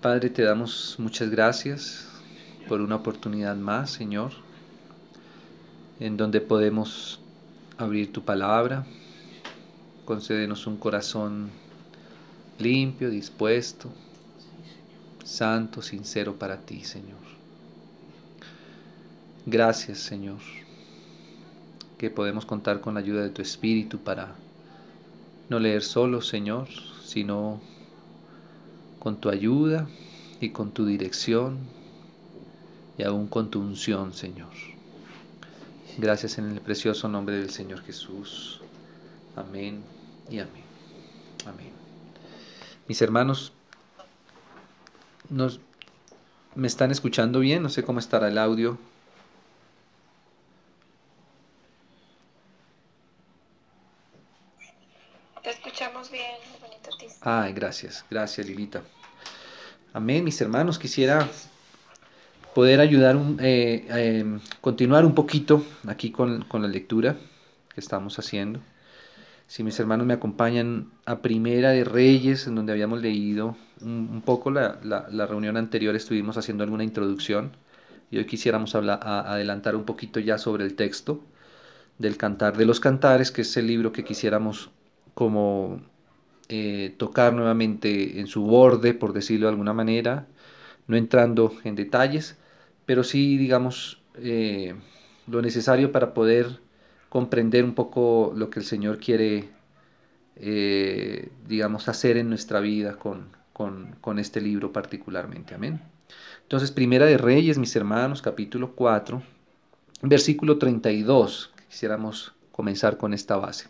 Padre, te damos muchas gracias por una oportunidad más, Señor, en donde podemos abrir tu palabra. Concédenos un corazón limpio, dispuesto, santo, sincero para ti, Señor. Gracias, Señor, que podemos contar con la ayuda de tu Espíritu para no leer solo, Señor, sino con tu ayuda y con tu dirección y aún con tu unción, Señor. Gracias en el precioso nombre del Señor Jesús. Amén y amén. Amén. Mis hermanos, nos, ¿me están escuchando bien? No sé cómo estará el audio. Te escuchamos bien, bonito Ay, gracias, gracias Lilita. Amén, mis hermanos, quisiera poder ayudar, a eh, eh, continuar un poquito aquí con, la lectura que estamos haciendo. Si mis hermanos me acompañan a Primera de Reyes, en donde habíamos leído un, poco la, reunión anterior, estuvimos haciendo alguna introducción y hoy quisiéramos hablar, adelantar un poquito ya sobre el texto del Cantar de los Cantares, que es el libro que quisiéramos como eh, tocar nuevamente en su borde, por decirlo de alguna manera, no entrando en detalles, pero sí, digamos, eh, lo necesario para poder comprender un poco lo que el Señor quiere, eh, digamos, hacer en nuestra vida con, con, este libro particularmente. Amén. Entonces, Primera de Reyes, mis hermanos, capítulo 4, versículo 32. Quisiéramos comenzar con esta base.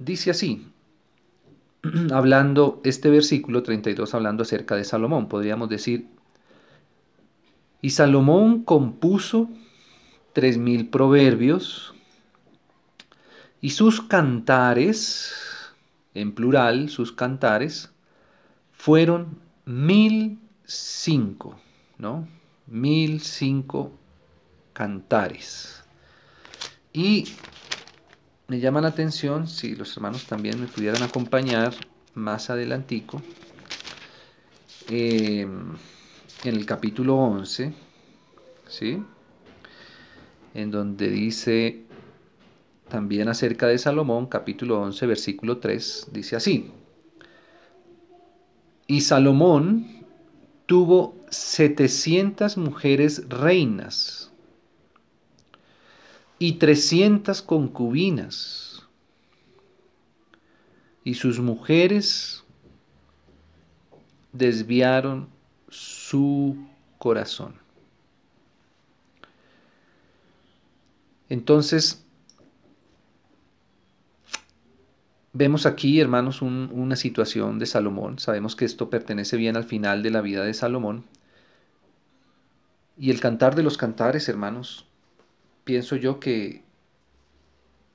Dice así, hablando, este versículo 32 hablando acerca de Salomón, podríamos decir, y Salomón compuso tres mil proverbios y sus cantares, en plural, sus cantares, fueron mil cinco, ¿no? Mil cinco cantares. Y me llama la atención si los hermanos también me pudieran acompañar más adelantico eh, en el capítulo 11, ¿sí? En donde dice también acerca de Salomón, capítulo 11, versículo 3, dice así. Y Salomón tuvo 700 mujeres reinas y trescientas concubinas, y sus mujeres desviaron su corazón. Entonces, vemos aquí, hermanos, una situación de Salomón. Sabemos que esto pertenece bien al final de la vida de Salomón. Y el cantar de los cantares, hermanos, pienso yo que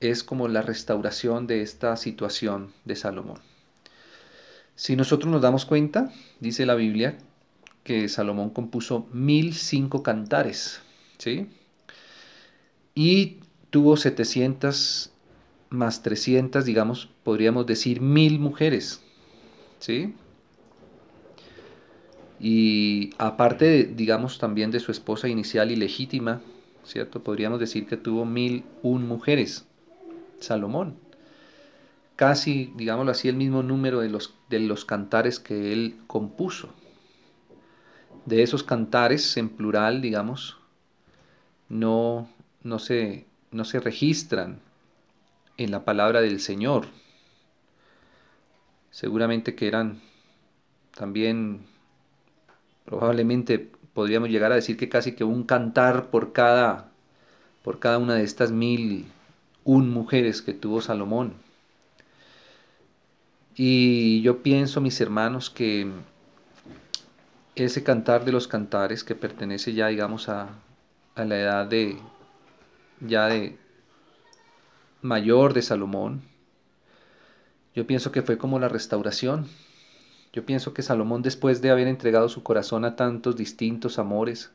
es como la restauración de esta situación de Salomón. Si nosotros nos damos cuenta, dice la Biblia, que Salomón compuso mil cinco cantares, ¿sí? Y tuvo 700 más 300, digamos, podríamos decir mil mujeres, ¿sí? Y aparte, digamos, también de su esposa inicial y legítima, ¿cierto? Podríamos decir que tuvo mil un mujeres, Salomón. Casi, digámoslo así, el mismo número de los, de los cantares que él compuso. De esos cantares, en plural, digamos, no, no, se, no se registran en la palabra del Señor. Seguramente que eran también, probablemente podríamos llegar a decir que casi que un cantar por cada, por cada una de estas mil un mujeres que tuvo Salomón. Y yo pienso, mis hermanos, que ese cantar de los cantares que pertenece ya, digamos, a, a la edad de, ya de mayor de Salomón, yo pienso que fue como la restauración yo pienso que Salomón, después de haber entregado su corazón a tantos distintos amores,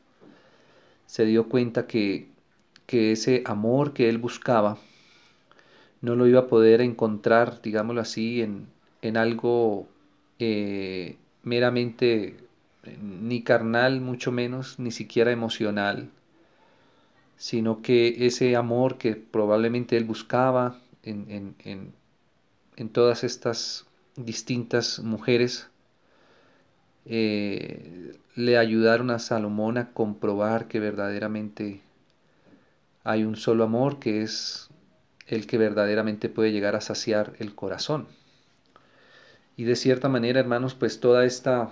se dio cuenta que, ese amor que él buscaba no lo iba a poder encontrar, digámoslo así, en, algo eh, meramente ni carnal, mucho menos, ni siquiera emocional, sino que ese amor que probablemente él buscaba en, en, todas estas distintas mujeres, eh, le ayudaron a Salomón a comprobar que verdaderamente hay un solo amor que es el que verdaderamente puede llegar a saciar el corazón. Y de cierta manera, hermanos, pues toda esta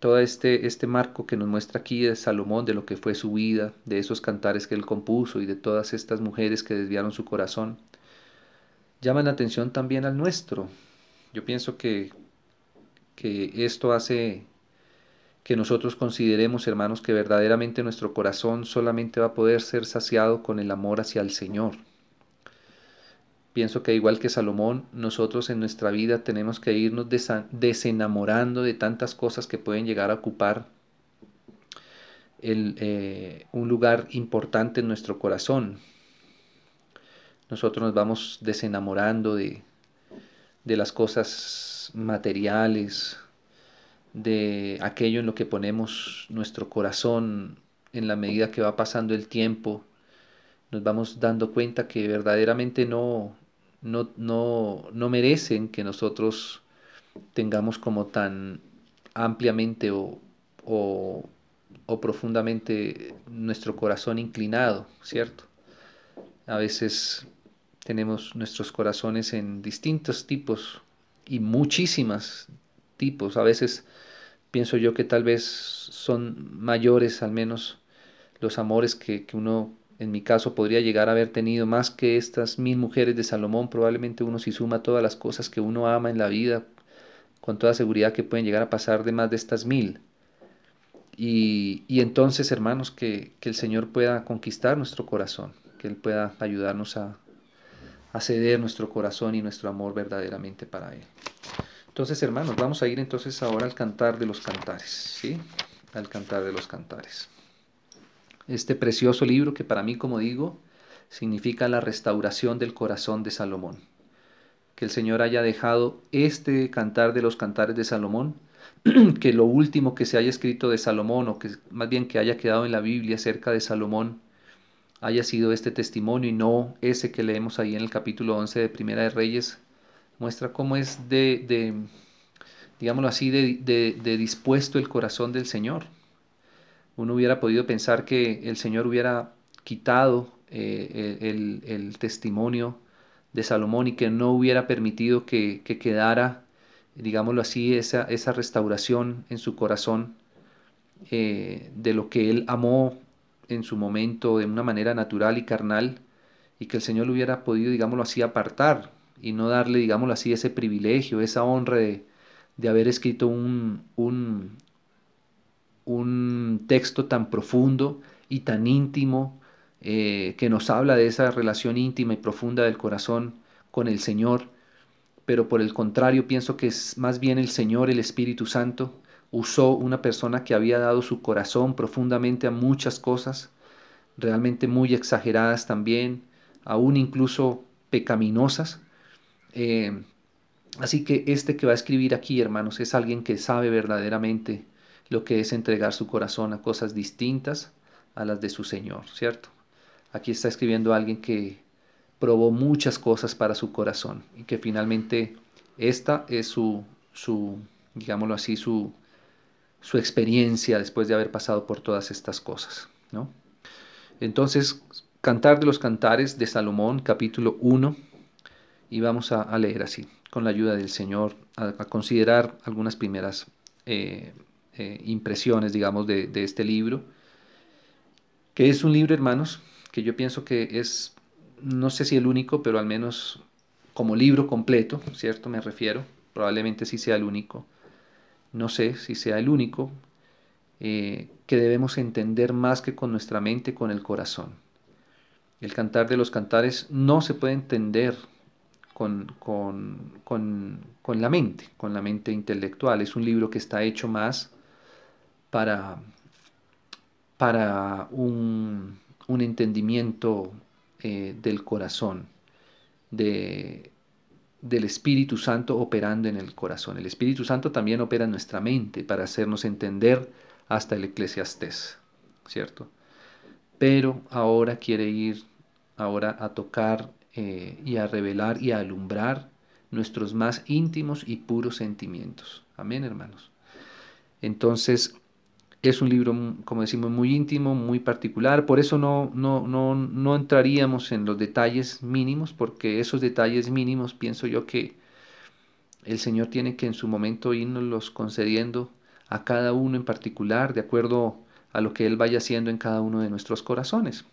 todo este, este marco que nos muestra aquí de Salomón, de lo que fue su vida, de esos cantares que él compuso y de todas estas mujeres que desviaron su corazón, llaman la atención también al nuestro. Yo pienso que, que esto hace que nosotros consideremos, hermanos, que verdaderamente nuestro corazón solamente va a poder ser saciado con el amor hacia el Señor. Pienso que igual que Salomón, nosotros en nuestra vida tenemos que irnos desenamorando de tantas cosas que pueden llegar a ocupar eh, un lugar importante en nuestro corazón. Nosotros nos vamos desenamorando de, de las cosas materiales, de aquello en lo que ponemos nuestro corazón en la medida que va pasando el tiempo, nos vamos dando cuenta que verdaderamente no, no, no, no merecen que nosotros tengamos como tan ampliamente o, o, profundamente nuestro corazón inclinado, ¿cierto? A veces tenemos nuestros corazones en distintos tipos y muchísimas tipos. A veces pienso yo que tal vez son mayores al menos los amores que, que uno en mi caso podría llegar a haber tenido más que estas mil mujeres de Salomón, probablemente uno si suma todas las cosas que uno ama en la vida, con toda seguridad que pueden llegar a pasar de más de estas mil. Y, entonces, hermanos, que, el Señor pueda conquistar nuestro corazón, que Él pueda ayudarnos a, a ceder nuestro corazón y nuestro amor verdaderamente para Él. Entonces, hermanos, vamos a ir entonces ahora al cantar de los cantares, ¿sí? Al cantar de los cantares este precioso libro que para mí, como digo, significa la restauración del corazón de Salomón. Que el Señor haya dejado este cantar de los cantares de Salomón, que lo último que se haya escrito de Salomón, o que más bien que haya quedado en la Biblia acerca de Salomón, haya sido este testimonio y no ese que leemos ahí en el capítulo 11 de Primera de Reyes, muestra cómo es de, de digámoslo así, de, de dispuesto el corazón del Señor. Uno hubiera podido pensar que el Señor hubiera quitado eh, el, testimonio de Salomón y que no hubiera permitido que, quedara, digámoslo así, esa, esa, restauración en su corazón eh, de lo que él amó en su momento de una manera natural y carnal y que el Señor lo hubiera podido, digámoslo así, apartar y no darle, digámoslo así, ese privilegio, esa honra de, haber escrito un, un texto tan profundo y tan íntimo eh, que nos habla de esa relación íntima y profunda del corazón con el Señor, pero por el contrario pienso que es más bien el Señor, el Espíritu Santo, usó una persona que había dado su corazón profundamente a muchas cosas, realmente muy exageradas también, aún incluso pecaminosas. Eh, así que este que va a escribir aquí, hermanos, es alguien que sabe verdaderamente lo que es entregar su corazón a cosas distintas a las de su Señor, ¿cierto? Aquí está escribiendo alguien que probó muchas cosas para su corazón y que finalmente esta es su, su digámoslo así, su, su experiencia después de haber pasado por todas estas cosas, ¿no? Entonces, Cantar de los Cantares de Salomón, capítulo 1, y vamos a, leer así, con la ayuda del Señor, a, considerar algunas primeras eh, eh, impresiones, digamos, de, este libro, que es un libro, hermanos, que yo pienso que es, no sé si el único, pero al menos como libro completo, ¿cierto? Me refiero, probablemente sí sea el único, no sé si sea el único, eh, que debemos entender más que con nuestra mente, con el corazón. El cantar de los cantares no se puede entender con, con, con, la mente, con la mente intelectual. Es un libro que está hecho más para, para un, entendimiento eh, del corazón, de, del Espíritu Santo operando en el corazón. El Espíritu Santo también opera en nuestra mente para hacernos entender hasta el eclesiastés, ¿cierto? Pero ahora quiere ir ahora a tocar eh, y a revelar y a alumbrar nuestros más íntimos y puros sentimientos. Amén, hermanos. Entonces, es un libro, como decimos, muy íntimo, muy particular. Por eso no, no, no, no entraríamos en los detalles mínimos, porque esos detalles mínimos pienso yo que el Señor tiene que en su momento irnos los concediendo a cada uno en particular, de acuerdo a lo que Él vaya haciendo en cada uno de nuestros corazones.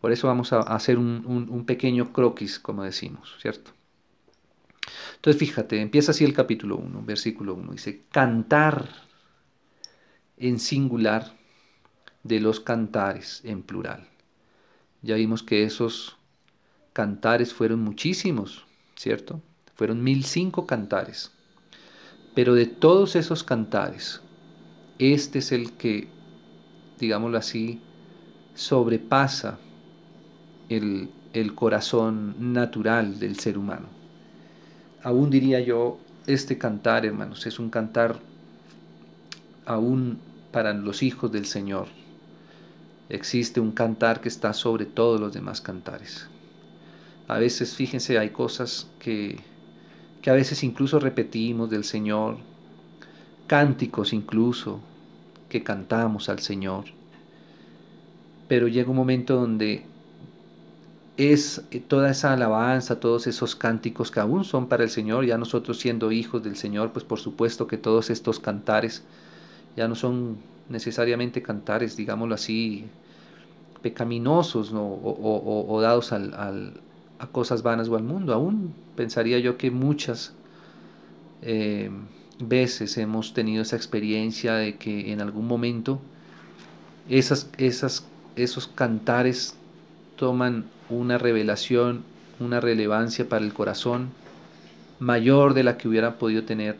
Por eso vamos a hacer un, un pequeño croquis, como decimos, ¿cierto? Entonces fíjate, empieza así el capítulo 1, versículo 1, dice, cantar en singular de los cantares en plural. Ya vimos que esos cantares fueron muchísimos, ¿cierto? Fueron mil cinco cantares. Pero de todos esos cantares, este es el que, digámoslo así, sobrepasa el, el corazón natural del ser humano. Aún diría yo, este cantar, hermanos, es un cantar aún para los hijos del Señor. Existe un cantar que está sobre todos los demás cantares. A veces, fíjense, hay cosas que, que a veces incluso repetimos del Señor, cánticos incluso que cantamos al Señor. Pero llega un momento donde es toda esa alabanza, todos esos cánticos que aún son para el Señor, ya nosotros siendo hijos del Señor, pues por supuesto que todos estos cantares ya no son necesariamente cantares, digámoslo así, pecaminosos o, dados a cosas vanas o al mundo. Aún pensaría yo que muchas eh, veces hemos tenido esa experiencia de que en algún momento esas, esas, esos cantares toman una revelación, una relevancia para el corazón mayor de la que hubiera podido tener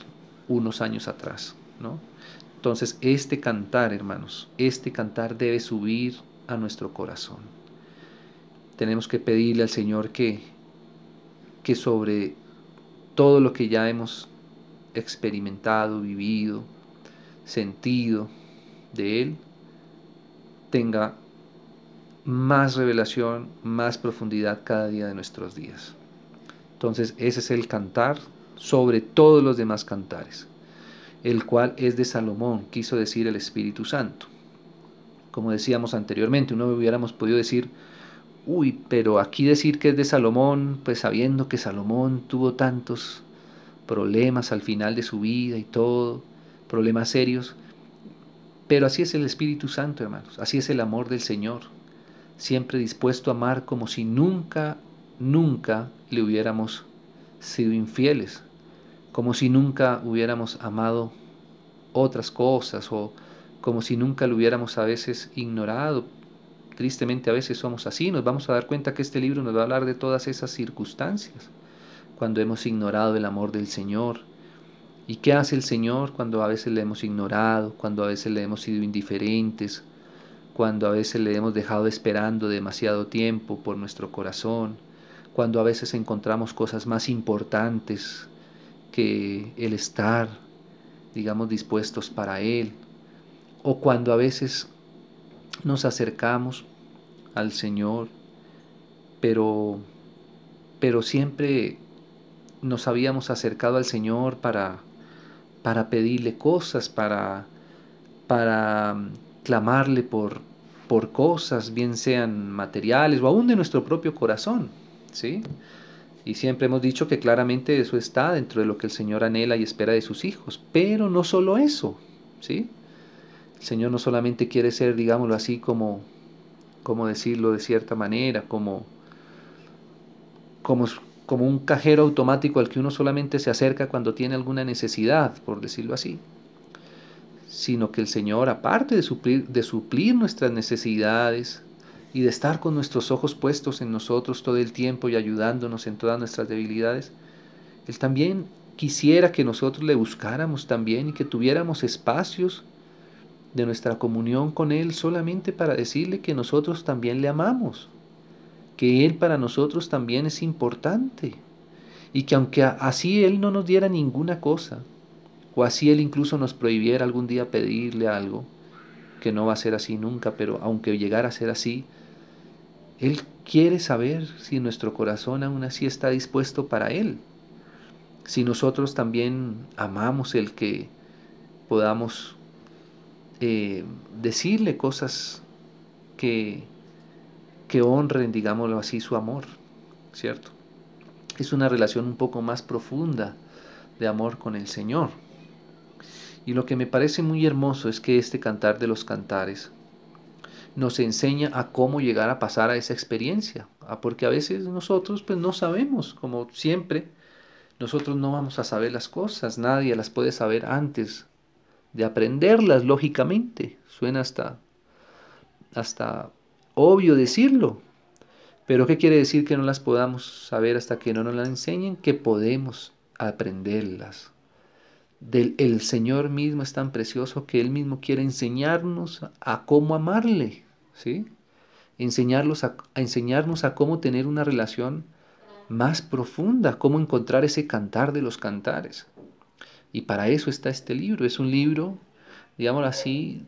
unos años atrás, ¿no? Entonces, este cantar, hermanos, este cantar debe subir a nuestro corazón. Tenemos que pedirle al Señor que, que sobre todo lo que ya hemos experimentado, vivido, sentido de Él, tenga más revelación, más profundidad cada día de nuestros días. Entonces, ese es el cantar sobre todos los demás cantares el cual es de Salomón, quiso decir el Espíritu Santo. Como decíamos anteriormente, uno hubiéramos podido decir, uy, pero aquí decir que es de Salomón, pues sabiendo que Salomón tuvo tantos problemas al final de su vida y todo, problemas serios, pero así es el Espíritu Santo, hermanos, así es el amor del Señor, siempre dispuesto a amar como si nunca, nunca le hubiéramos sido infieles, como si nunca hubiéramos amado otras cosas o como si nunca lo hubiéramos a veces ignorado. Tristemente a veces somos así, nos vamos a dar cuenta que este libro nos va a hablar de todas esas circunstancias, cuando hemos ignorado el amor del Señor. ¿Y qué hace el Señor cuando a veces le hemos ignorado, cuando a veces le hemos sido indiferentes, cuando a veces le hemos dejado esperando demasiado tiempo por nuestro corazón, cuando a veces encontramos cosas más importantes que el estar, digamos, dispuestos para Él, o cuando a veces nos acercamos al Señor, pero, pero siempre nos habíamos acercado al Señor para, para pedirle cosas, para, para clamarle por, por cosas, bien sean materiales o aún de nuestro propio corazón, ¿sí? Y siempre hemos dicho que claramente eso está dentro de lo que el Señor anhela y espera de sus hijos. Pero no solo eso, ¿sí? El Señor no solamente quiere ser, digámoslo así, como, como decirlo de cierta manera, como, como, como un cajero automático al que uno solamente se acerca cuando tiene alguna necesidad, por decirlo así. Sino que el Señor, aparte de suplir, de suplir nuestras necesidades, y de estar con nuestros ojos puestos en nosotros todo el tiempo y ayudándonos en todas nuestras debilidades, Él también quisiera que nosotros le buscáramos también y que tuviéramos espacios de nuestra comunión con Él solamente para decirle que nosotros también le amamos, que Él para nosotros también es importante Y que aunque así Él no nos diera ninguna cosa, o así Él incluso nos prohibiera algún día pedirle algo, que no va a ser así nunca, pero aunque llegara a ser así, Él quiere saber si nuestro corazón aún así está dispuesto para Él. Si nosotros también amamos el que podamos eh, decirle cosas que, que honren, digámoslo así, su amor, ¿cierto? Es una relación un poco más profunda de amor con el Señor. Y lo que me parece muy hermoso es que este cantar de los cantares nos enseña a cómo llegar a pasar a esa experiencia, porque a veces nosotros pues no sabemos, como siempre, nosotros no vamos a saber las cosas, nadie las puede saber antes de aprenderlas, lógicamente. Suena hasta, hasta obvio decirlo, pero ¿qué quiere decir que no las podamos saber hasta que no nos las enseñen? Que podemos aprenderlas del el Señor mismo es tan precioso que Él mismo quiere enseñarnos a, cómo amarle, ¿sí? Enseñarlos a, enseñarnos a cómo tener una relación más profunda, cómo encontrar ese cantar de los cantares. Y para eso está este libro. Es un libro, digámoslo así,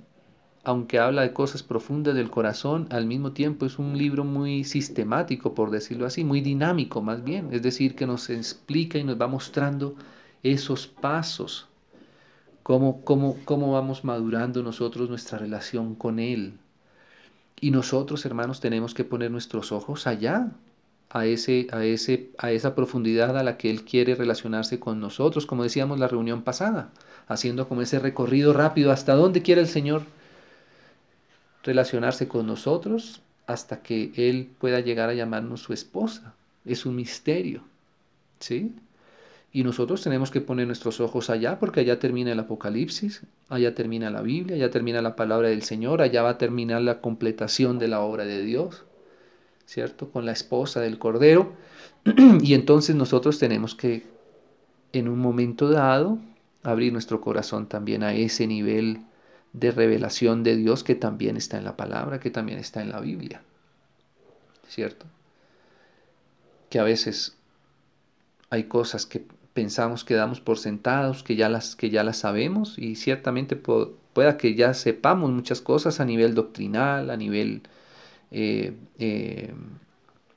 aunque habla de cosas profundas del corazón, al mismo tiempo es un libro muy sistemático, por decirlo así, muy dinámico más bien. Es decir, que nos explica y nos va mostrando esos pasos, cómo, cómo, cómo vamos madurando nosotros nuestra relación con Él. Y nosotros, hermanos, tenemos que poner nuestros ojos allá, a, ese, a, ese, a esa profundidad a la que Él quiere relacionarse con nosotros, como decíamos la reunión pasada, haciendo como ese recorrido rápido hasta dónde quiere el Señor relacionarse con nosotros hasta que Él pueda llegar a llamarnos su esposa. Es un misterio, ¿sí? Y nosotros tenemos que poner nuestros ojos allá porque allá termina el Apocalipsis, allá termina la Biblia, allá termina la palabra del Señor, allá va a terminar la completación de la obra de Dios, ¿cierto? Con la esposa del Cordero. y entonces nosotros tenemos que, en un momento dado, abrir nuestro corazón también a ese nivel de revelación de Dios que también está en la palabra, que también está en la Biblia, ¿cierto? Que a veces hay cosas que pensamos que damos por sentados, que ya las, que ya las sabemos y ciertamente pueda que ya sepamos muchas cosas a nivel doctrinal, a nivel eh, eh,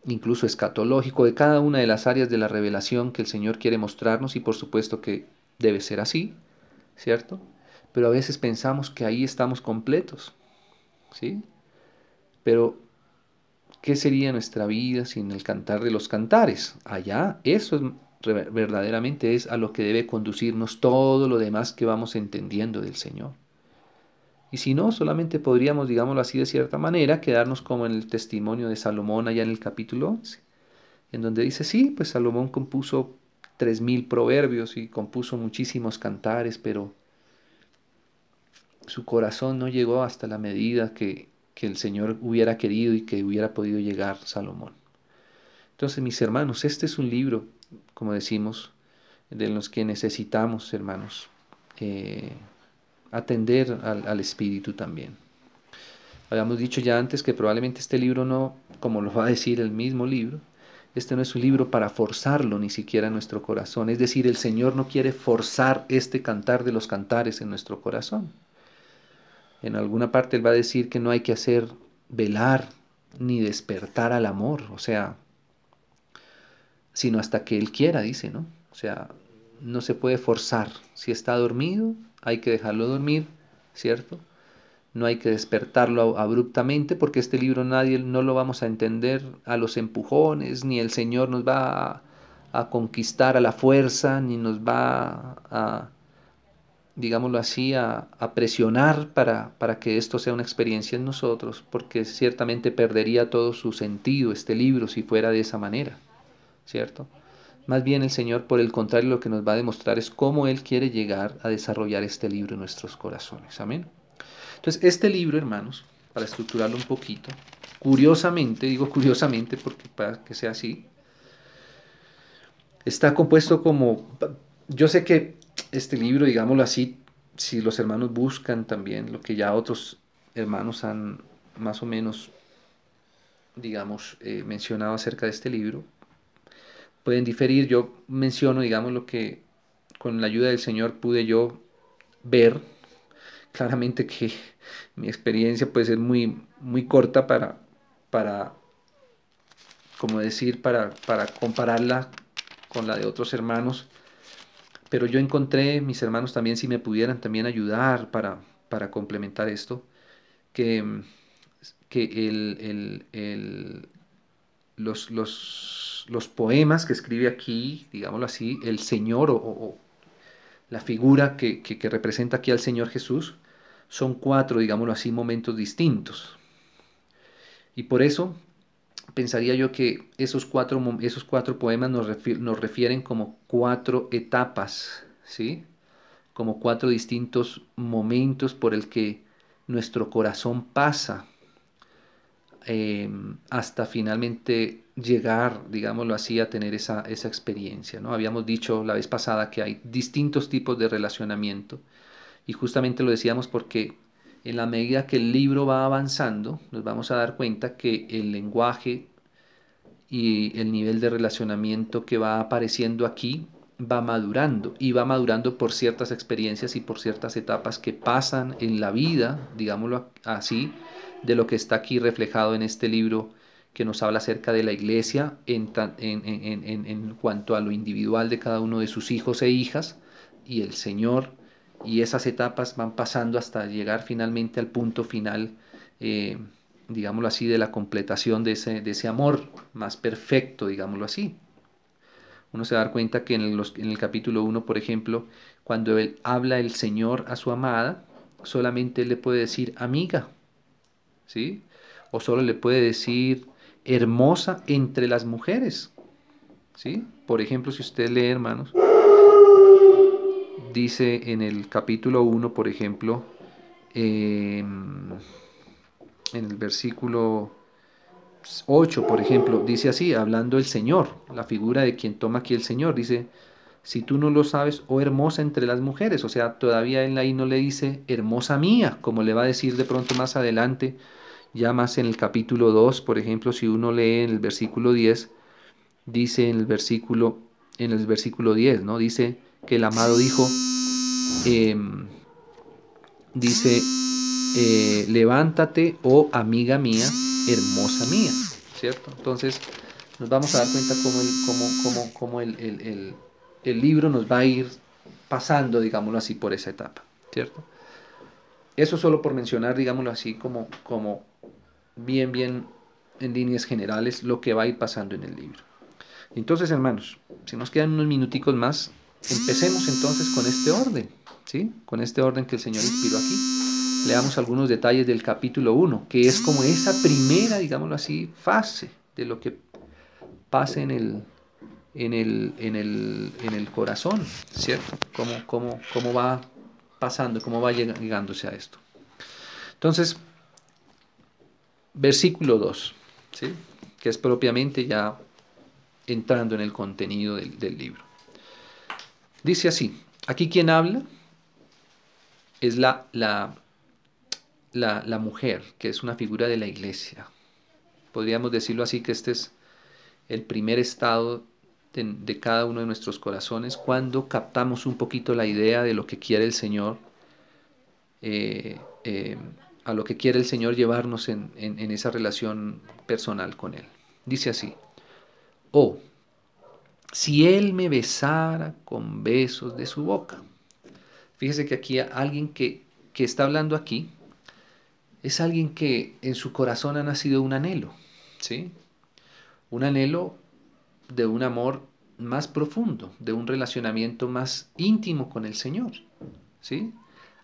incluso escatológico, de cada una de las áreas de la revelación que el Señor quiere mostrarnos y por supuesto que debe ser así, ¿cierto? Pero a veces pensamos que ahí estamos completos, ¿sí? Pero ¿qué sería nuestra vida sin el cantar de los cantares? Allá, eso es verdaderamente es a lo que debe conducirnos todo lo demás que vamos entendiendo del Señor. Y si no, solamente podríamos, digámoslo así de cierta manera, quedarnos como en el testimonio de Salomón allá en el capítulo 11, en donde dice, sí, pues Salomón compuso tres mil proverbios y compuso muchísimos cantares, pero su corazón no llegó hasta la medida que, que el Señor hubiera querido y que hubiera podido llegar Salomón. Entonces, mis hermanos, este es un libro como decimos, de los que necesitamos, hermanos, atender al, Espíritu también. Habíamos dicho ya antes que probablemente este libro no, como lo va a decir el mismo libro, este no es un libro para forzarlo ni siquiera en nuestro corazón. Es decir, el Señor no quiere forzar este cantar de los cantares en nuestro corazón. En alguna parte Él va a decir que no hay que hacer velar ni despertar al amor. O sea, sino hasta que Él quiera, dice, ¿no? O sea, no se puede forzar. Si está dormido, hay que dejarlo dormir, ¿cierto? No hay que despertarlo abruptamente porque este libro nadie no lo vamos a entender a los empujones, ni el Señor nos va a, conquistar a la fuerza, ni nos va a, digámoslo así, a, a presionar para, para que esto sea una experiencia en nosotros, porque ciertamente perdería todo su sentido este libro si fuera de esa manera. ¿Cierto? Más bien el Señor, por el contrario, lo que nos va a demostrar es cómo Él quiere llegar a desarrollar este libro en nuestros corazones. Amén. Entonces, este libro, hermanos, para estructurarlo un poquito, curiosamente, digo curiosamente porque para que sea así, está compuesto como, yo sé que este libro, digámoslo así, si los hermanos buscan también lo que ya otros hermanos han más o menos, digamos, eh, mencionado acerca de este libro, pueden diferir. Yo menciono, digamos, lo que con la ayuda del Señor pude yo ver. Claramente que mi experiencia puede ser muy, muy corta para, para como decir, para, para compararla con la de otros hermanos. Pero yo encontré, mis hermanos también, si me pudieran también ayudar para, para complementar esto, que, que el, los, los, los, poemas que escribe aquí, digámoslo así, el Señor o, la figura que, que, representa aquí al Señor Jesús, son cuatro, digámoslo así, momentos distintos. Y por eso pensaría yo que esos cuatro, esos cuatro poemas nos, nos refieren como cuatro etapas, ¿sí? Como cuatro distintos momentos por el que nuestro corazón pasa Em, hasta finalmente llegar, digámoslo así, a tener esa, esa experiencia. ¿no? Habíamos dicho la vez pasada que hay distintos tipos de relacionamiento y justamente lo decíamos porque en la medida que el libro va avanzando, nos vamos a dar cuenta que el lenguaje y el nivel de relacionamiento que va apareciendo aquí va madurando y va madurando por ciertas experiencias y por ciertas etapas que pasan en la vida, digámoslo así, de lo que está aquí reflejado en este libro que nos habla acerca de la iglesia en, en, cuanto a lo individual de cada uno de sus hijos e hijas y el Señor y esas etapas van pasando hasta llegar finalmente al punto final, eh, digámoslo así, de la completación de ese, de ese amor más perfecto, digámoslo así. Uno se va a dar cuenta que en, los, en el capítulo 1, por ejemplo, cuando él habla el Señor a su amada, solamente él le puede decir amiga, ¿sí? O solo le puede decir hermosa entre las mujeres, ¿sí? Por ejemplo, si usted lee, hermanos, dice en el capítulo 1, por ejemplo, em, en el versículo 8, por ejemplo, dice así, hablando el Señor, la figura de quien toma aquí el Señor, dice, si tú no lo sabes, oh hermosa entre las mujeres, o sea, todavía él ahí no le dice hermosa mía, como le va a decir de pronto más adelante, ya más en el capítulo 2, por ejemplo, si uno lee en el versículo 10, dice en el versículo, en el versículo 10, ¿no? Dice que el amado dijo, em, dice, eh, levántate, oh amiga mía, hermosa mía, ¿cierto? Entonces nos vamos a dar cuenta cómo el, cómo, cómo, el, el, libro nos va a ir pasando, digámoslo así, por esa etapa, ¿cierto? Eso solo por mencionar, digámoslo así, como, como bien, bien en líneas generales lo que va a ir pasando en el libro. Entonces, hermanos, si nos quedan unos minuticos más, empecemos entonces con este orden, ¿sí? Con este orden que el Señor inspiró aquí leamos algunos detalles del capítulo 1, que es como esa primera, digámoslo así, fase de lo que pasa en el, en el, en el, en el corazón, ¿cierto? Cómo, cómo, cómo va pasando, cómo va llegándose a esto. Entonces, versículo 2, ¿sí? que es propiamente ya entrando en el contenido del, del libro. Dice así, aquí quien habla es la, la, la, mujer, que es una figura de la iglesia. Podríamos decirlo así, que este es el primer estado de, cada uno de nuestros corazones cuando captamos un poquito la idea de lo que quiere el Señor, eh, eh, a lo que quiere el Señor llevarnos en, en, esa relación personal con Él. Dice así, oh, si Él me besara con besos de su boca. Fíjese que aquí alguien que, que está hablando aquí es alguien que en su corazón ha nacido un anhelo, ¿sí? Un anhelo de un amor más profundo, de un relacionamiento más íntimo con el Señor, ¿sí?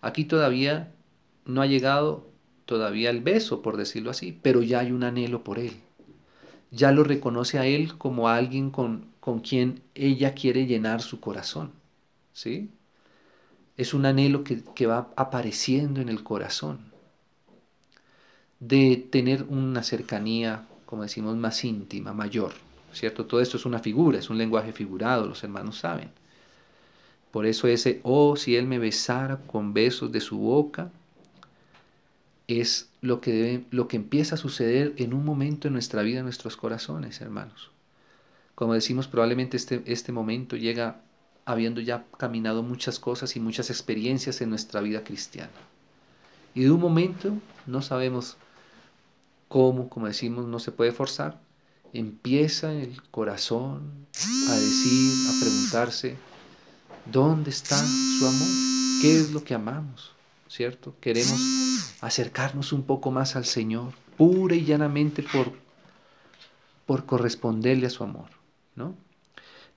Aquí todavía no ha llegado todavía el beso, por decirlo así, pero ya hay un anhelo por Él. Ya lo reconoce a Él como alguien con, con quien ella quiere llenar su corazón, ¿sí? Es un anhelo que, que va apareciendo en el corazón de tener una cercanía, como decimos, más íntima, mayor, ¿cierto? Todo esto es una figura, es un lenguaje figurado, los hermanos saben. Por eso ese, oh, si él me besara con besos de su boca, es lo que, lo que empieza a suceder en un momento en nuestra vida, en nuestros corazones, hermanos. Como decimos, probablemente este, este momento llega habiendo ya caminado muchas cosas y muchas experiencias en nuestra vida cristiana. Y de un momento no sabemos cómo, como decimos, no se puede forzar, empieza el corazón a decir, a preguntarse, ¿dónde está su amor? ¿Qué es lo que amamos? ¿Cierto? Queremos acercarnos un poco más al Señor, pura y llanamente por, por corresponderle a su amor, ¿no?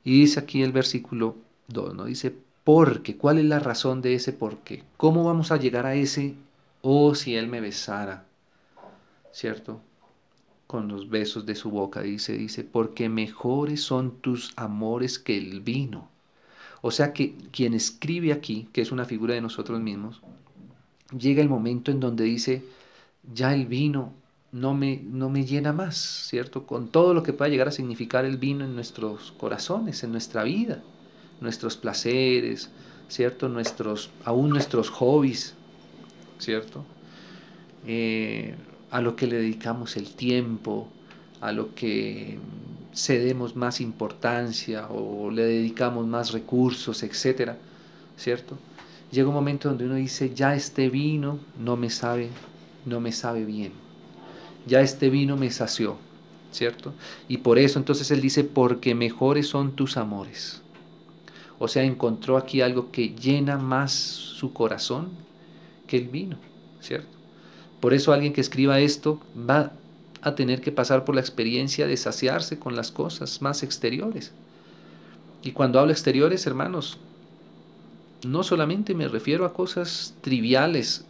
Y dice aquí el versículo 2, ¿no? Dice, porque, ¿cuál es la razón de ese por qué? ¿Cómo vamos a llegar a ese, oh, si Él me besara, ¿cierto? Con los besos de su boca, dice, dice, porque mejores son tus amores que el vino. O sea que quien escribe aquí, que es una figura de nosotros mismos, llega el momento en donde dice, ya el vino no me, no me llena más, ¿cierto? Con todo lo que pueda llegar a significar el vino en nuestros corazones, en nuestra vida nuestros placeres, ¿cierto? Nuestros, aún nuestros hobbies, ¿cierto? Eh, a lo que le dedicamos el tiempo, a lo que cedemos más importancia o le dedicamos más recursos, etcétera, ¿cierto? Llega un momento donde uno dice, ya este vino no me sabe, no me sabe bien. Ya este vino me sació, ¿cierto? Y por eso entonces él dice, porque mejores son tus amores. O sea, encontró aquí algo que llena más su corazón que el vino, ¿cierto? Por eso alguien que escriba esto va a tener que pasar por la experiencia de saciarse con las cosas más exteriores. Y cuando hablo exteriores, hermanos, no solamente me refiero a cosas triviales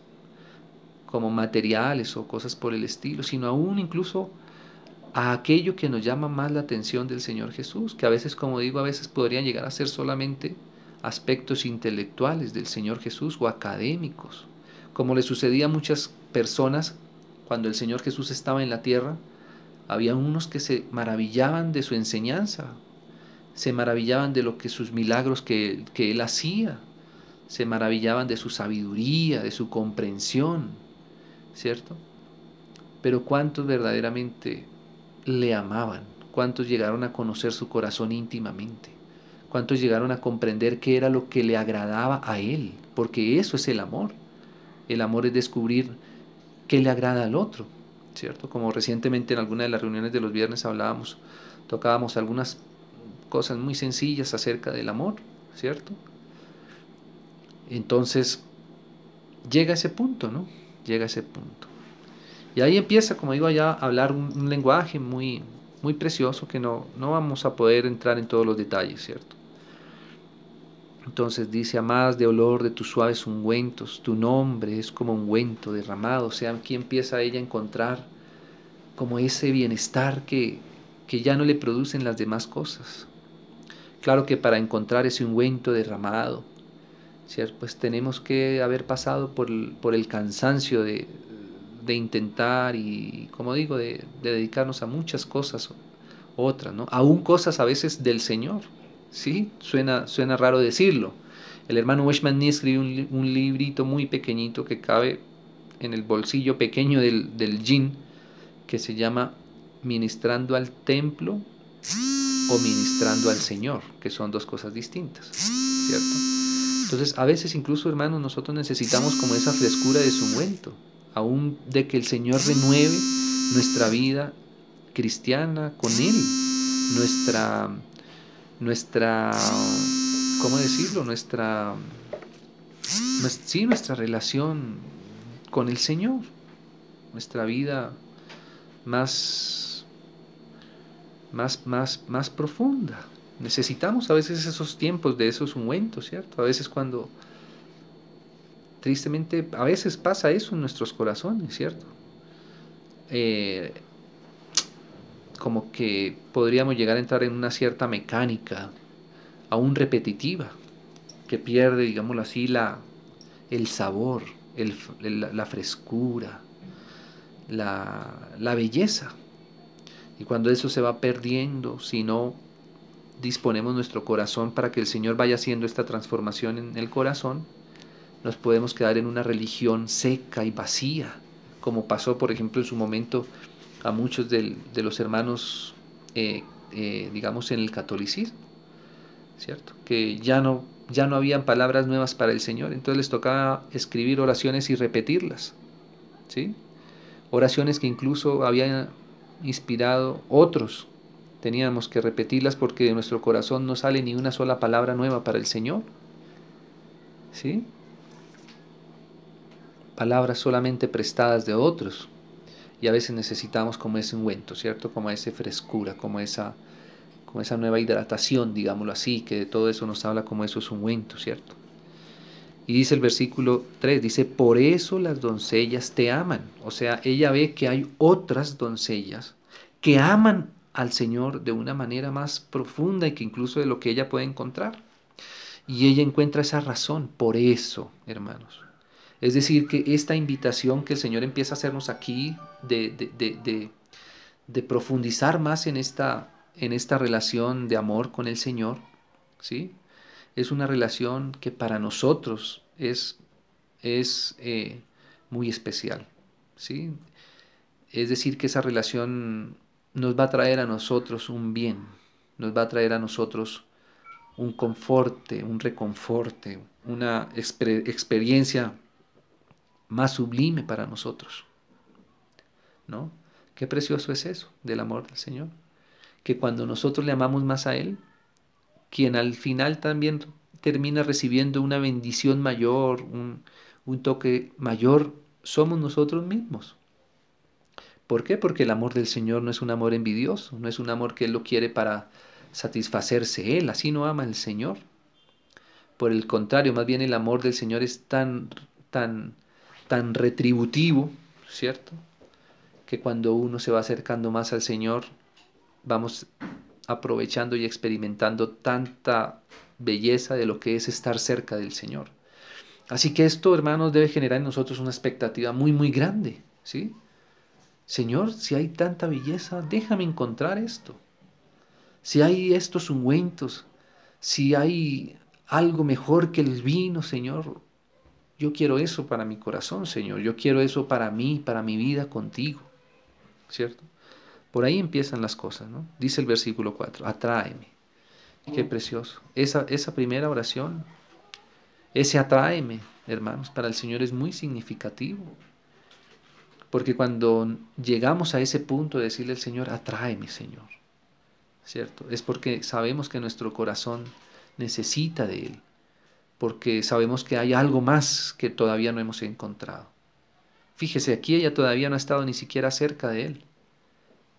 como materiales o cosas por el estilo, sino aún incluso a aquello que nos llama más la atención del Señor Jesús, que a veces, como digo, a veces podrían llegar a ser solamente aspectos intelectuales del Señor Jesús o académicos, como le sucedía a muchas personas cuando el Señor Jesús estaba en la tierra, había unos que se maravillaban de su enseñanza, se maravillaban de lo que sus milagros que, que él hacía, se maravillaban de su sabiduría, de su comprensión, ¿cierto? Pero ¿cuántos verdaderamente le amaban, cuántos llegaron a conocer su corazón íntimamente, cuántos llegaron a comprender qué era lo que le agradaba a él, porque eso es el amor. El amor es descubrir qué le agrada al otro, ¿cierto? Como recientemente en alguna de las reuniones de los viernes hablábamos, tocábamos algunas cosas muy sencillas acerca del amor, ¿cierto? Entonces, llega ese punto, ¿no? Llega ese punto. Y ahí empieza, como digo, ya a hablar un, lenguaje muy, muy precioso que no, no vamos a poder entrar en todos los detalles, ¿cierto? Entonces dice, amadas de olor de tus suaves ungüentos, tu nombre es como ungüento derramado. O sea, aquí empieza ella a encontrar como ese bienestar que, que ya no le producen las demás cosas. Claro que para encontrar ese ungüento derramado, ¿cierto? pues tenemos que haber pasado por por el cansancio de, de intentar y, como digo, de, dedicarnos a muchas cosas otras, ¿no? Aún cosas a veces del Señor, ¿sí? Suena, suena raro decirlo. El hermano Weshman Nee escribió un, librito muy pequeñito que cabe en el bolsillo pequeño del, del que se llama Ministrando al Templo o Ministrando al Señor, que son dos cosas distintas, ¿cierto? Entonces, a veces incluso, hermanos, nosotros necesitamos como esa frescura de su aún de que el Señor renueve nuestra vida cristiana con Él, nuestra, nuestra, ¿cómo decirlo? Nuestra, sí, nuestra relación con el Señor, nuestra vida más, más, más, más profunda. Necesitamos a veces esos tiempos de esos ungüentos, ¿cierto? A veces cuando Tristemente, a veces pasa eso en nuestros corazones, ¿cierto? Eh, como que podríamos llegar a entrar en una cierta mecánica, aún repetitiva, que pierde, digámoslo así, la, el sabor, el, la frescura, la, la belleza. Y cuando eso se va perdiendo, si no disponemos nuestro corazón para que el Señor vaya haciendo esta transformación en el corazón, nos podemos quedar en una religión seca y vacía, como pasó, por ejemplo, en su momento a muchos de, los hermanos eh, eh, digamos, en el catolicismo, ¿cierto? Que ya no, ya no habían palabras nuevas para el Señor, entonces les tocaba escribir oraciones y repetirlas, ¿sí? Oraciones que incluso habían inspirado otros, teníamos que repetirlas porque de nuestro corazón no sale ni una sola palabra nueva para el Señor, ¿sí? Palabras solamente prestadas de otros, y a veces necesitamos como ese ungüento, ¿cierto? Como esa frescura, como esa, como esa nueva hidratación, digámoslo así, que de todo eso nos habla como esos ungüentos, ¿cierto? Y dice el versículo 3, dice, por eso las doncellas te aman. O sea, ella ve que hay otras doncellas que aman al Señor de una manera más profunda y que incluso de lo que ella puede encontrar. Y ella encuentra esa razón, por eso, hermanos. Es decir, que esta invitación que el Señor empieza a hacernos aquí de, de, de, profundizar más en esta, en esta relación de amor con el Señor, ¿sí? Es una relación que para nosotros es, es eh, muy especial, ¿sí? Es decir, que esa relación nos va a traer a nosotros un bien, nos va a traer a nosotros un conforte, un reconforte, una experiencia más sublime para nosotros. ¿No? Qué precioso es eso del amor del Señor. Que cuando nosotros le amamos más a Él, quien al final también termina recibiendo una bendición mayor, un, toque mayor, somos nosotros mismos. ¿Por qué? Porque el amor del Señor no es un amor envidioso, no es un amor que Él lo quiere para satisfacerse Él, así no ama el Señor. Por el contrario, más bien el amor del Señor es tan, tan tan retributivo, ¿cierto? Que cuando uno se va acercando más al Señor, vamos aprovechando y experimentando tanta belleza de lo que es estar cerca del Señor. Así que esto, hermanos, debe generar en nosotros una expectativa muy, muy grande, ¿sí? Señor, si hay tanta belleza, déjame encontrar esto. Si hay estos ungüentos, si hay algo mejor que el vino, Señor, yo quiero eso para mi corazón, Señor. Yo quiero eso para mí, para mi vida contigo. ¿Cierto? Por ahí empiezan las cosas, ¿no? Dice el versículo 4, atráeme. Qué precioso. Esa, esa primera oración, ese atráeme, hermanos, para el Señor es muy significativo. Porque cuando llegamos a ese punto de decirle al Señor, atráeme, Señor, ¿cierto? Es porque sabemos que nuestro corazón necesita de Él porque sabemos que hay algo más que todavía no hemos encontrado. Fíjese, aquí ella todavía no ha estado ni siquiera cerca de él.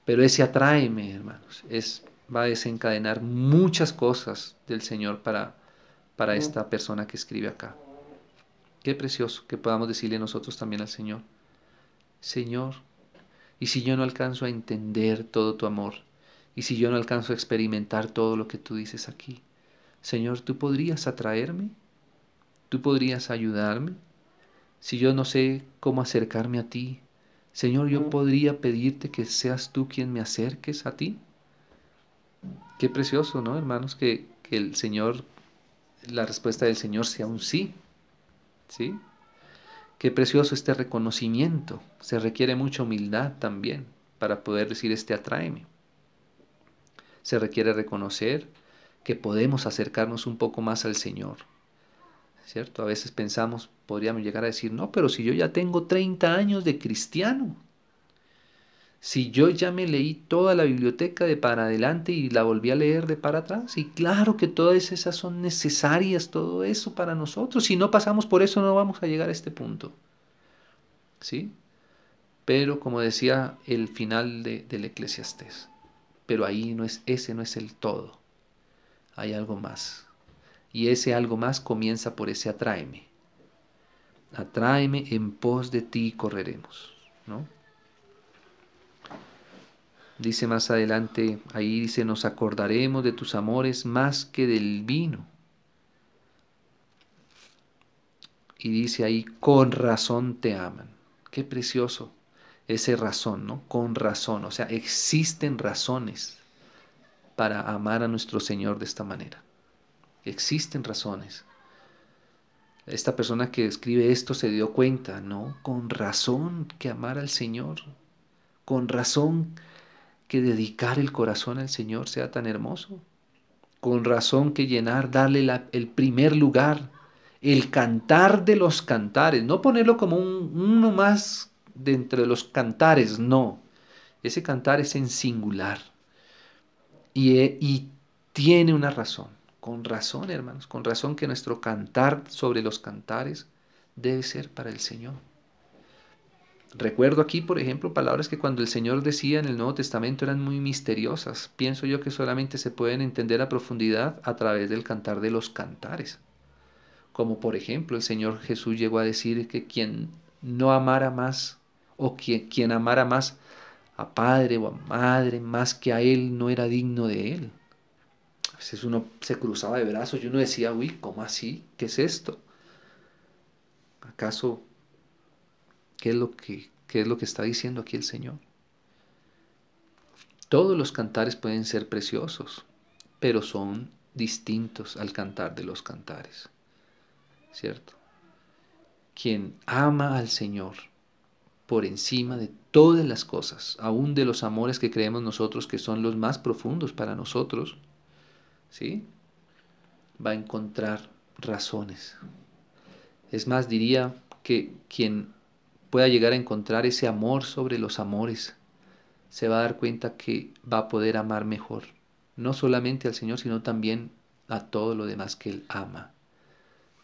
Pero ese atráeme, hermanos, es, va a desencadenar muchas cosas del Señor para, para esta persona que escribe acá. Qué precioso que podamos decirle nosotros también al Señor, Señor, y si yo no alcanzo a entender todo tu amor, y si yo no alcanzo a experimentar todo lo que tú dices aquí, Señor, ¿tú podrías atraerme? ¿Tú podrías ayudarme? Si yo no sé cómo acercarme a ti, Señor, yo podría pedirte que seas tú quien me acerques a ti. Qué precioso, ¿no, hermanos? Que, que el Señor, la respuesta del Señor sea un sí. ¿Sí? Qué precioso este reconocimiento. Se requiere mucha humildad también para poder decir este atráeme. Se requiere reconocer que podemos acercarnos un poco más al Señor ¿cierto? A veces pensamos, podríamos llegar a decir, no, pero si yo ya tengo 30 años de cristiano, si yo ya me leí toda la biblioteca de para adelante y la volví a leer de para atrás, y claro que todas esas son necesarias, todo eso para nosotros, si no pasamos por eso no vamos a llegar a este punto, ¿sí? Pero como decía el final de, del eclesiastés, pero ahí no es, ese no es el todo, hay algo más. Y ese algo más comienza por ese atráeme. Atráeme, en pos de ti correremos. ¿no? Dice más adelante, ahí dice, nos acordaremos de tus amores más que del vino. Y dice ahí, con razón te aman. Qué precioso ese razón, ¿no? Con razón. O sea, existen razones para amar a nuestro Señor de esta manera. Existen razones. Esta persona que escribe esto se dio cuenta, ¿no? Con razón que amar al Señor. Con razón que dedicar el corazón al Señor sea tan hermoso. Con razón que llenar, darle el primer lugar, el cantar de los cantares, no ponerlo como un, uno más de entre los cantares, no. Ese cantar es en singular. Y, eh, y tiene una razón, con razón, hermanos, con razón que nuestro cantar sobre los cantares debe ser para el Señor. Recuerdo aquí, por ejemplo, palabras que cuando el Señor decía en el Nuevo Testamento eran muy misteriosas. Pienso yo que solamente se pueden entender a profundidad a través del cantar de los cantares. Como por ejemplo el Señor Jesús llegó a decir que quien no amara más o quien, quien amara más a padre o a madre más que a él no era digno de él. A veces uno se cruzaba de brazos y uno decía, uy, ¿cómo así? ¿Qué es esto? ¿Acaso qué es lo que, qué es lo que está diciendo aquí el Señor? Todos los cantares pueden ser preciosos, pero son distintos al cantar de los cantares. ¿cierto? Quien ama al Señor por encima de todas las cosas, aún de los amores que creemos nosotros que son los más profundos para nosotros, ¿sí? Va a encontrar razones. Es más, diría que quien pueda llegar a encontrar ese amor sobre los amores, se va a dar cuenta que va a poder amar mejor, no solamente al Señor, sino también a todo lo demás que Él ama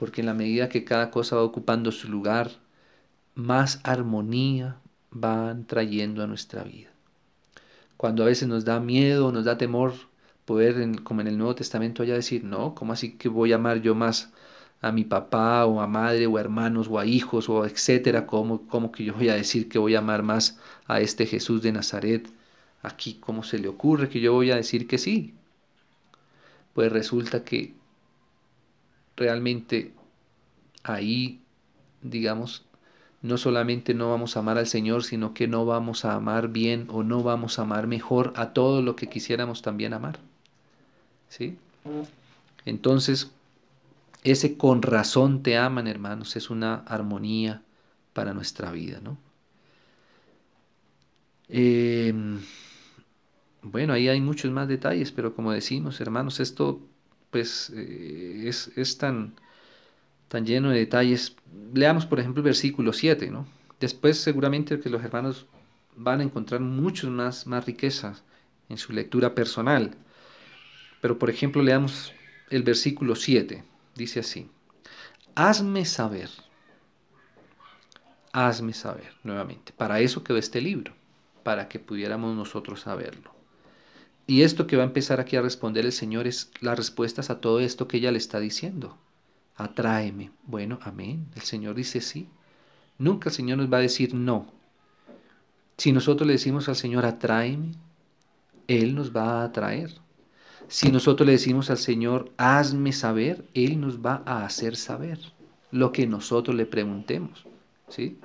porque en la medida que cada cosa va ocupando su lugar, más armonía van trayendo a nuestra vida. Cuando a veces nos da miedo, nos da temor poder, como en el Nuevo Testamento, allá decir, no, ¿cómo así que voy a amar yo más a mi papá o a madre o a hermanos o a hijos o etcétera? ¿Cómo, ¿Cómo que yo voy a decir que voy a amar más a este Jesús de Nazaret? Aquí, ¿cómo se le ocurre que yo voy a decir que sí? Pues resulta que realmente ahí, digamos, no solamente no vamos a amar al Señor, sino que no vamos a amar bien o no vamos a amar mejor a todo lo que quisiéramos también amar. ¿Sí? Entonces, ese con razón te aman, hermanos, es una armonía para nuestra vida, ¿no? Em, bueno, ahí hay muchos más detalles, pero como decimos, hermanos, esto pues eh, es, tan, tan lleno de detalles. Leamos, por ejemplo, el versículo 7, ¿no? Después seguramente que los hermanos van a encontrar muchas más, más riquezas en su lectura personal. Pero, por ejemplo, leamos el versículo 7. Dice así, hazme saber, hazme saber nuevamente. Para eso quedó este libro, para que pudiéramos nosotros saberlo. Y esto que va a empezar aquí a responder el Señor es las respuestas a todo esto que ella le está diciendo. Atráeme. Bueno, amén. El Señor dice sí. Nunca el Señor nos va a decir no. Si nosotros le decimos al Señor, atráeme, Él nos va a atraer. Si nosotros le decimos al Señor, hazme saber, Él nos va a hacer saber lo que nosotros le preguntemos. ¿sí?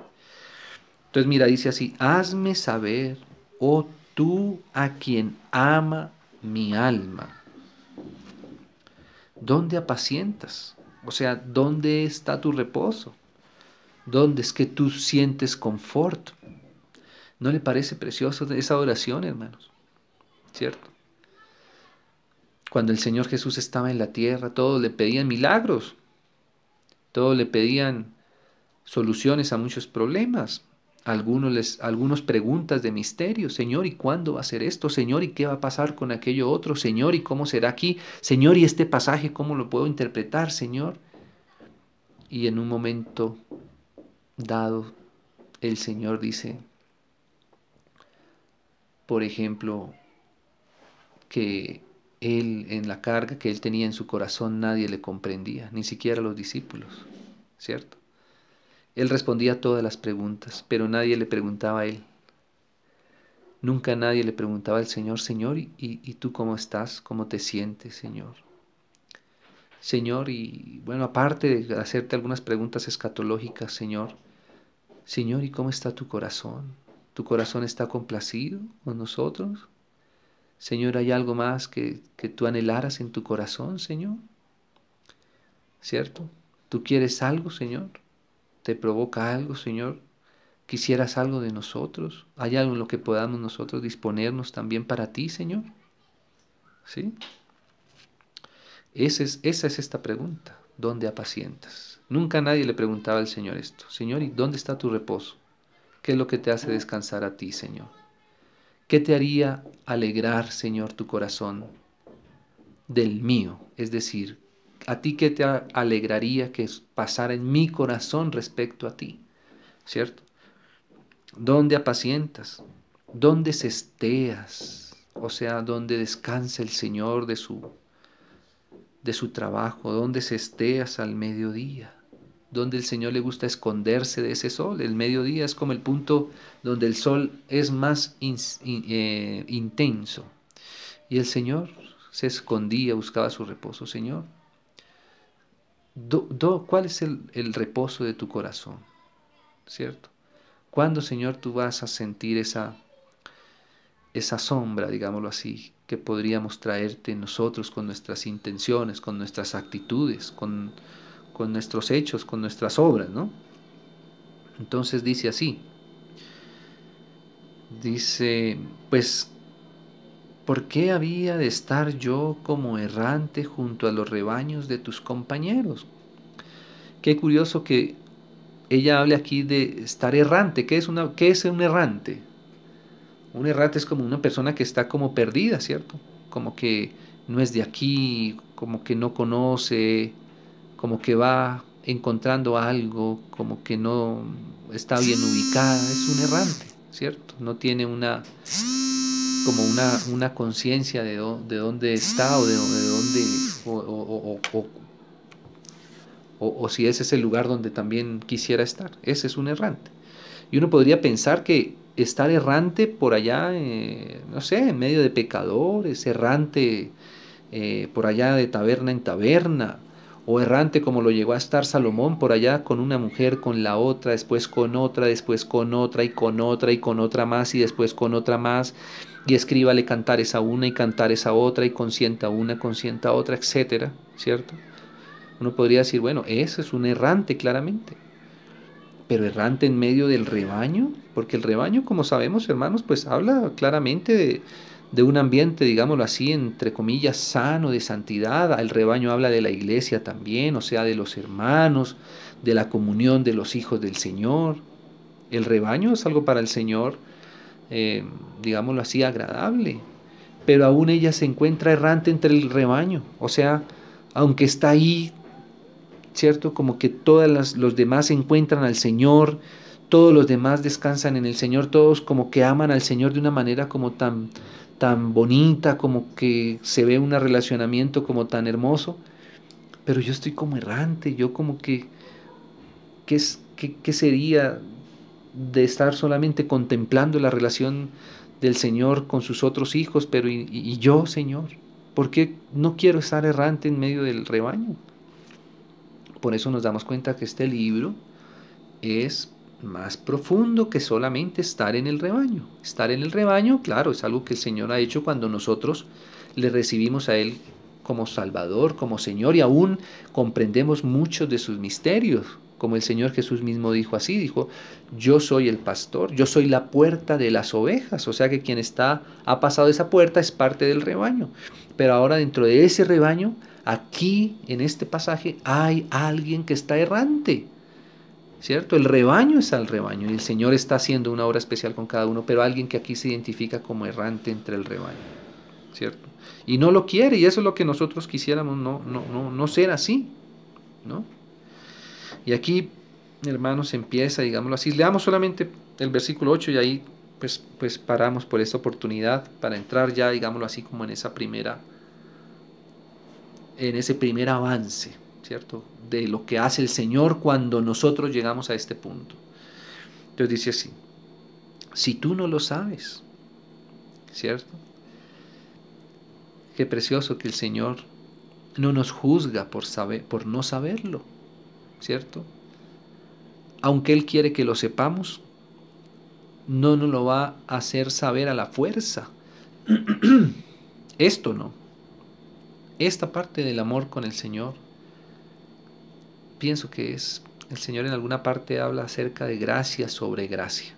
Entonces, mira, dice así, hazme saber, oh tú a quien ama mi alma. ¿Dónde apacientas? O sea, ¿dónde está tu reposo? ¿Dónde es que tú sientes confort? ¿No le parece precioso esa oración, hermanos? ¿Cierto? Cuando el Señor Jesús estaba en la tierra, todos le pedían milagros, todos le pedían soluciones a muchos problemas, algunos, les, algunos preguntas de misterio, Señor, ¿y cuándo va a ser esto? Señor, ¿y qué va a pasar con aquello otro? Señor, ¿y cómo será aquí? Señor, ¿y este pasaje cómo lo puedo interpretar, Señor? Y en un momento dado, el Señor dice, por ejemplo, que él en la carga que él tenía en su corazón nadie le comprendía, ni siquiera los discípulos, ¿cierto? Él respondía a todas las preguntas, pero nadie le preguntaba a él. Nunca nadie le preguntaba al Señor, Señor, ¿y, y tú cómo estás? ¿Cómo te sientes, Señor? Señor, y bueno, aparte de hacerte algunas preguntas escatológicas, Señor, Señor, ¿y cómo está tu corazón? ¿Tu corazón está complacido con nosotros? Señor, ¿hay algo más que, que tú anhelaras en tu corazón, Señor? ¿Cierto? ¿Tú quieres algo, Señor? te provoca algo, Señor, quisieras algo de nosotros. ¿Hay algo en lo que podamos nosotros disponernos también para ti, Señor? ¿Sí? Es, esa es esta pregunta. ¿Dónde apacientas? Nunca nadie le preguntaba al Señor esto. Señor, ¿y dónde está tu reposo? ¿Qué es lo que te hace descansar a ti, Señor? ¿Qué te haría alegrar, Señor, tu corazón del mío? Es decir, ¿a ti qué te alegraría que pasara en mi corazón respecto a ti? ¿Cierto? ¿Dónde apacientas? ¿Dónde cesteas? O sea, ¿dónde descansa el Señor de su, de su trabajo? ¿Dónde cesteas al mediodía? Donde el Señor le gusta esconderse de ese sol. El mediodía es como el punto donde el sol es más eh, intenso. Y el Señor se escondía, buscaba su reposo. Señor, ¿cuál es el, el, reposo de tu corazón? ¿Cierto? ¿Cuándo, Señor, tú vas a sentir esa, esa sombra, digámoslo así, que podríamos traerte nosotros con nuestras intenciones, con nuestras actitudes, con con nuestros hechos, con nuestras obras, ¿no? Entonces dice así, dice, pues, ¿por qué había de estar yo como errante junto a los rebaños de tus compañeros? Qué curioso que ella hable aquí de estar errante. ¿Qué es, es un errante? Un errante es como una persona que está como perdida, ¿cierto? Como que no es de aquí, como que no conoce, como que va encontrando algo, como que no está bien ubicada, es un errante, ¿cierto? No tiene una como una, una conciencia de, de, dónde está o de, dónde o, o, si ese es el lugar donde también quisiera estar. Ese es un errante. Y uno podría pensar que estar errante por allá, eh, no sé, en medio de pecadores, errante eh, por allá de taberna en taberna, o errante como lo llegó a estar Salomón por allá con una mujer, con la otra, después con otra, después con otra y con otra y con otra más y después con otra más y escríbale cantar esa una y cantar esa otra y consienta una, consienta otra, etcétera, ¿cierto? Uno podría decir, bueno, ese es un errante claramente, pero errante en medio del rebaño, porque el rebaño, como sabemos, hermanos, pues habla claramente de, de un ambiente, digámoslo así, entre comillas, sano, de santidad. El rebaño habla de la iglesia también, o sea, de los hermanos, de la comunión de los hijos del Señor. El rebaño es algo para el Señor, eh, digámoslo así, agradable. Pero aún ella se encuentra errante entre el rebaño. O sea, aunque está ahí, ¿cierto? Como que todos los demás encuentran al Señor, todos los demás descansan en el Señor, todos como que aman al Señor de una manera como tan tan bonita, como que se ve un relacionamiento como tan hermoso, pero yo estoy como errante, yo como que, ¿qué, es, qué, sería de estar solamente contemplando la relación del Señor con sus otros hijos, pero y, y yo, Señor? ¿Por qué no quiero estar errante en medio del rebaño? Por eso nos damos cuenta que este libro es más profundo que solamente estar en el rebaño. Estar en el rebaño, claro, es algo que el Señor ha hecho cuando nosotros le recibimos a Él como Salvador, como Señor, y aún comprendemos muchos de sus misterios, como el Señor Jesús mismo dijo así, dijo, yo soy el pastor, yo soy la puerta de las ovejas, o sea que quien está, ha pasado esa puerta es parte del rebaño, pero ahora dentro de ese rebaño, aquí en este pasaje, hay alguien que está errante, ¿cierto? El rebaño es al rebaño y el Señor está haciendo una obra especial con cada uno, pero alguien que aquí se identifica como errante entre el rebaño, ¿cierto? Y no lo quiere y eso es lo que nosotros quisiéramos no, no, no, no ser así, ¿no? Y aquí, hermanos, empieza, digámoslo así, leamos solamente el versículo 8 y ahí pues, pues paramos por esta oportunidad para entrar ya, digámoslo así, como en esa primera, en ese primer avance, ¿cierto? De lo que hace el Señor cuando nosotros llegamos a este punto. Entonces dice así, si tú no lo sabes, ¿cierto? Qué precioso que el Señor no nos juzga por, saber, por no saberlo, ¿cierto? Aunque Él quiere que lo sepamos, no nos lo va a hacer saber a la fuerza. Esto no. Esta parte del amor con el Señor pienso que es el Señor en alguna parte habla acerca de gracia sobre gracia.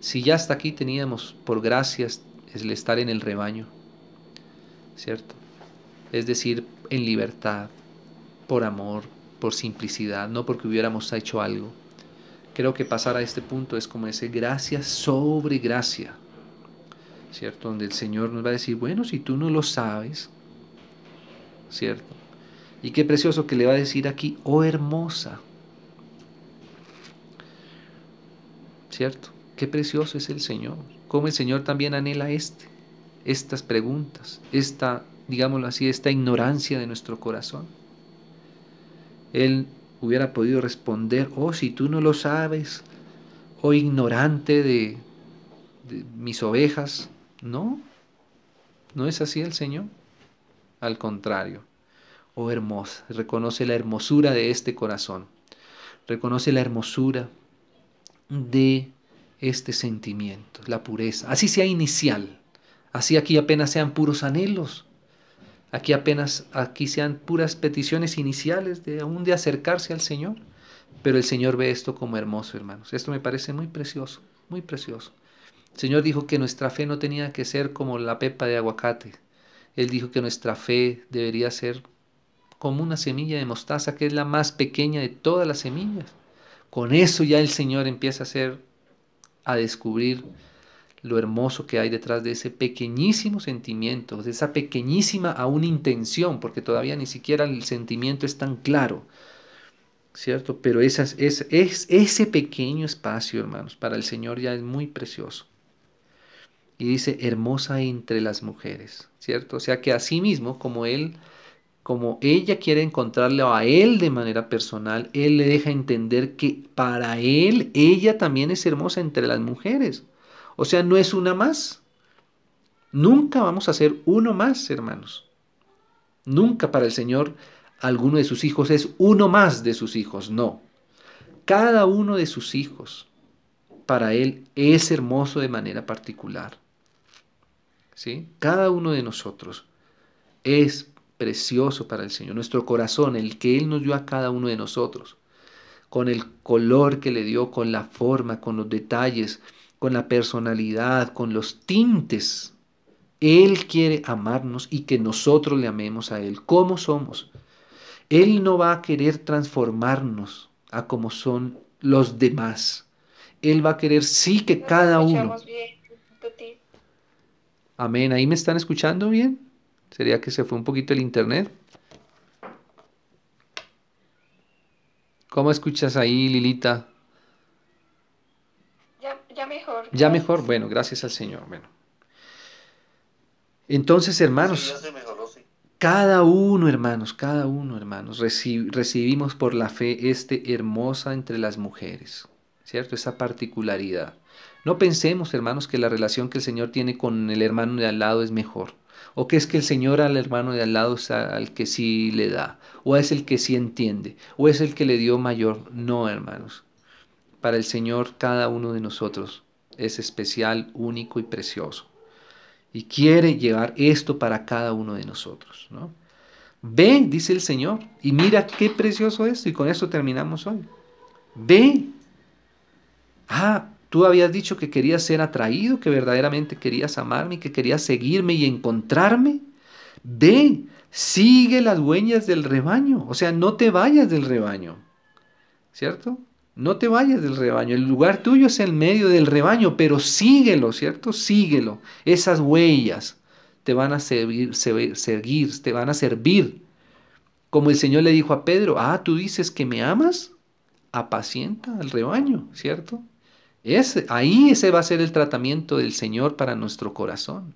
Si ya hasta aquí teníamos por gracias el estar en el rebaño, ¿cierto? Es decir, en libertad, por amor, por simplicidad, no porque hubiéramos hecho algo. Creo que pasar a este punto es como ese gracia sobre gracia, ¿cierto? Donde el Señor nos va a decir, bueno, si tú no lo sabes, ¿cierto? Y qué precioso que le va a decir aquí, oh hermosa, ¿cierto? Qué precioso es el Señor, cómo el Señor también anhela este, estas preguntas, esta, digámoslo así, esta ignorancia de nuestro corazón. Él hubiera podido responder, oh, si tú no lo sabes, oh ignorante de, de mis ovejas, no, no es así el Señor. Al contrario, oh hermosa, reconoce la hermosura de este corazón, reconoce la hermosura de este sentimiento, la pureza, así sea inicial, así aquí apenas sean puros anhelos, aquí apenas aquí sean puras peticiones iniciales de aún de acercarse al Señor, pero el Señor ve esto como hermoso, hermanos. Esto me parece muy precioso, muy precioso. El Señor dijo que nuestra fe no tenía que ser como la pepa de aguacate. Él dijo que nuestra fe debería ser como una semilla de mostaza, que es la más pequeña de todas las semillas. Con eso ya el Señor empieza a hacer, a descubrir lo hermoso que hay detrás de ese pequeñísimo sentimiento, de esa pequeñísima aún intención, porque todavía ni siquiera el sentimiento es tan claro, ¿cierto? Pero esas, es, es, ese pequeño espacio, hermanos, para el Señor ya es muy precioso y dice hermosa entre las mujeres, ¿cierto? O sea que así mismo, como él, como ella quiere encontrarle a él de manera personal, él le deja entender que para él ella también es hermosa entre las mujeres. O sea, no es una más. Nunca vamos a ser uno más, hermanos. Nunca para el Señor alguno de sus hijos es uno más de sus hijos, no. Cada uno de sus hijos para Él es hermoso de manera particular. Cada uno de nosotros es precioso para el Señor. Nuestro corazón, el que Él nos dio a cada uno de nosotros, con el color que le dio, con la forma, con los detalles, con la personalidad, con los tintes. Él quiere amarnos y que nosotros le amemos a Él. ¿Cómo somos? Él no va a querer transformarnos a como son los demás. Él va a querer sí que cada uno. Amén. ¿Ahí me están escuchando bien? ¿Sería que se fue un poquito el internet? ¿Cómo escuchas ahí, Lilita? Ya, mejor. Ya mejor, bueno, gracias al Señor. Bueno. Entonces, hermanos, cada uno, hermanos, cada uno, hermanos, recibimos por la fe este hermosa entre las mujeres, ¿cierto? Esa particularidad. No pensemos, hermanos, que la relación que el Señor tiene con el hermano de al lado es mejor. O que es que el Señor al hermano de al lado es al que sí le da. O es el que sí entiende. O es el que le dio mayor. No, hermanos. Para el Señor cada uno de nosotros es especial, único y precioso. Y quiere llevar esto para cada uno de nosotros. ¿no? Ve, dice el Señor, y mira qué precioso es. Y con esto terminamos hoy. Ve. Ah, Tú habías dicho que querías ser atraído, que verdaderamente querías amarme, que querías seguirme y encontrarme. Ve, sigue las huellas del rebaño. O sea, no te vayas del rebaño. ¿Cierto? No te vayas del rebaño. El lugar tuyo es el medio del rebaño, pero síguelo, ¿cierto? Síguelo. Esas huellas te van a servir, seguir, te van a servir. Como el Señor le dijo a Pedro, ah, tú dices que me amas, apacienta al rebaño, ¿cierto? Ahí ese va a ser el tratamiento del Señor para nuestro corazón.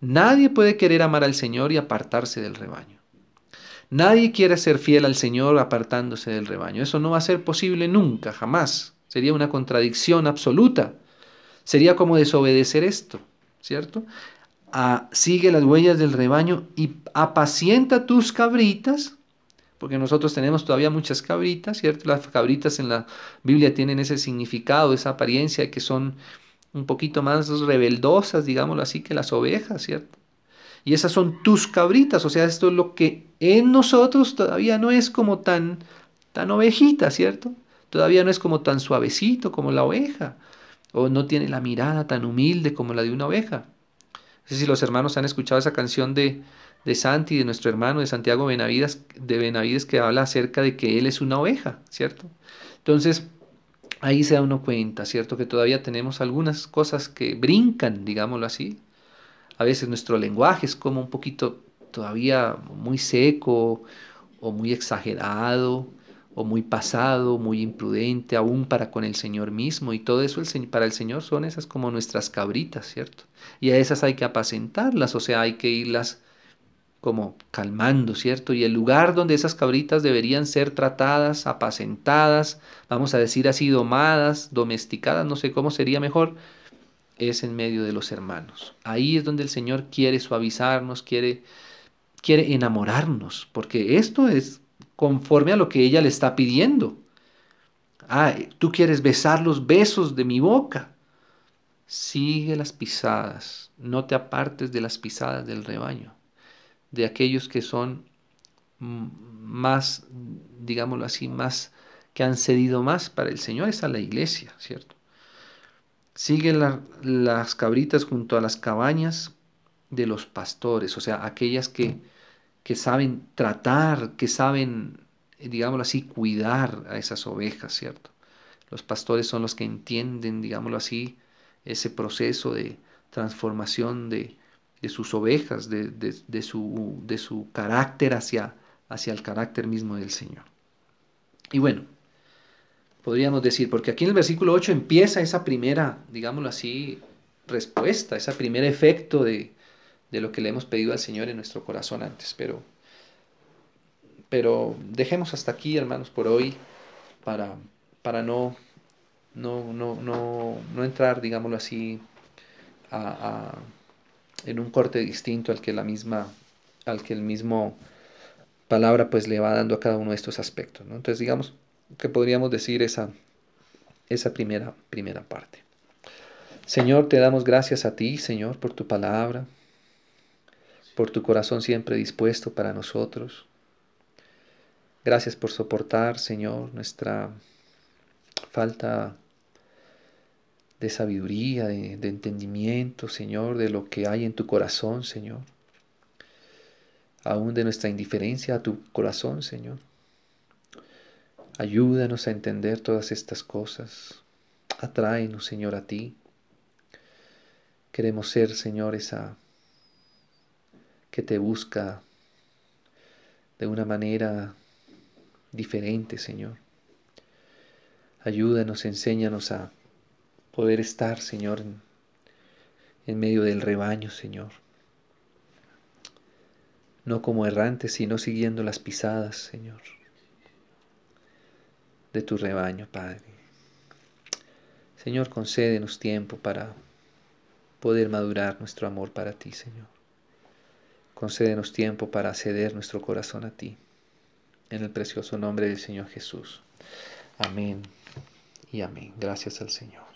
Nadie puede querer amar al Señor y apartarse del rebaño. Nadie quiere ser fiel al Señor apartándose del rebaño. Eso no va a ser posible nunca, jamás. Sería una contradicción absoluta. Sería como desobedecer esto, ¿cierto? Ah, sigue las huellas del rebaño y apacienta tus cabritas porque nosotros tenemos todavía muchas cabritas, ¿cierto? Las cabritas en la Biblia tienen ese significado, esa apariencia que son un poquito más rebeldosas, digámoslo así, que las ovejas, ¿cierto? Y esas son tus cabritas, o sea, esto es lo que en nosotros todavía no es como tan tan ovejita, ¿cierto? Todavía no es como tan suavecito como la oveja, o no tiene la mirada tan humilde como la de una oveja. No sé si los hermanos han escuchado esa canción de, de Santi, de nuestro hermano de Santiago Benavides, de Benavides, que habla acerca de que él es una oveja, ¿cierto? Entonces, ahí se da uno cuenta, ¿cierto? Que todavía tenemos algunas cosas que brincan, digámoslo así. A veces nuestro lenguaje es como un poquito todavía muy seco o muy exagerado o muy pasado, muy imprudente, aún para con el Señor mismo. Y todo eso el, para el Señor son esas como nuestras cabritas, ¿cierto? Y a esas hay que apacentarlas, o sea, hay que irlas como calmando, ¿cierto? Y el lugar donde esas cabritas deberían ser tratadas, apacentadas, vamos a decir así, domadas, domesticadas, no sé cómo sería mejor, es en medio de los hermanos. Ahí es donde el Señor quiere suavizarnos, quiere, quiere enamorarnos, porque esto es conforme a lo que ella le está pidiendo. Ah, tú quieres besar los besos de mi boca. Sigue las pisadas, no te apartes de las pisadas del rebaño de aquellos que son más, digámoslo así, más, que han cedido más para el Señor, es a la iglesia, ¿cierto? Siguen las cabritas junto a las cabañas de los pastores, o sea, aquellas que, que saben tratar, que saben, digámoslo así, cuidar a esas ovejas, ¿cierto? Los pastores son los que entienden, digámoslo así, ese proceso de transformación de, de sus ovejas, de, su, de su, carácter hacia, hacia el carácter mismo del Señor. Y bueno, podríamos decir, porque aquí en el versículo 8 empieza esa primera, digámoslo así, respuesta, ese primer efecto de, lo que le hemos pedido al Señor en nuestro corazón antes. Pero, pero dejemos hasta aquí, hermanos, por hoy, para, para no, no, no, no, no entrar, digámoslo así, a en un corte distinto al que la misma, al que el mismo palabra pues le va dando a cada uno de estos aspectos. ¿no? Entonces digamos que podríamos decir esa, esa primera, primera parte. Señor, te damos gracias a ti, Señor, por tu palabra, por tu corazón siempre dispuesto para nosotros. Gracias por soportar, Señor, nuestra falta de sabiduría, de, entendimiento, Señor, de lo que hay en tu corazón, Señor. Aún de nuestra indiferencia a tu corazón, Señor. Ayúdanos a entender todas estas cosas. Atráenos, Señor, a ti. Queremos ser, Señor, esa que te busca de una manera diferente, Señor. Ayúdanos, enséñanos a poder estar, Señor, en, medio del rebaño, Señor. No como errantes, sino siguiendo las pisadas, Señor, de tu rebaño, Padre. Señor, concédenos tiempo para poder madurar nuestro amor para ti, Señor. Concédenos tiempo para ceder nuestro corazón a ti. En el precioso nombre del Señor Jesús. Amén y amén. Gracias al Señor.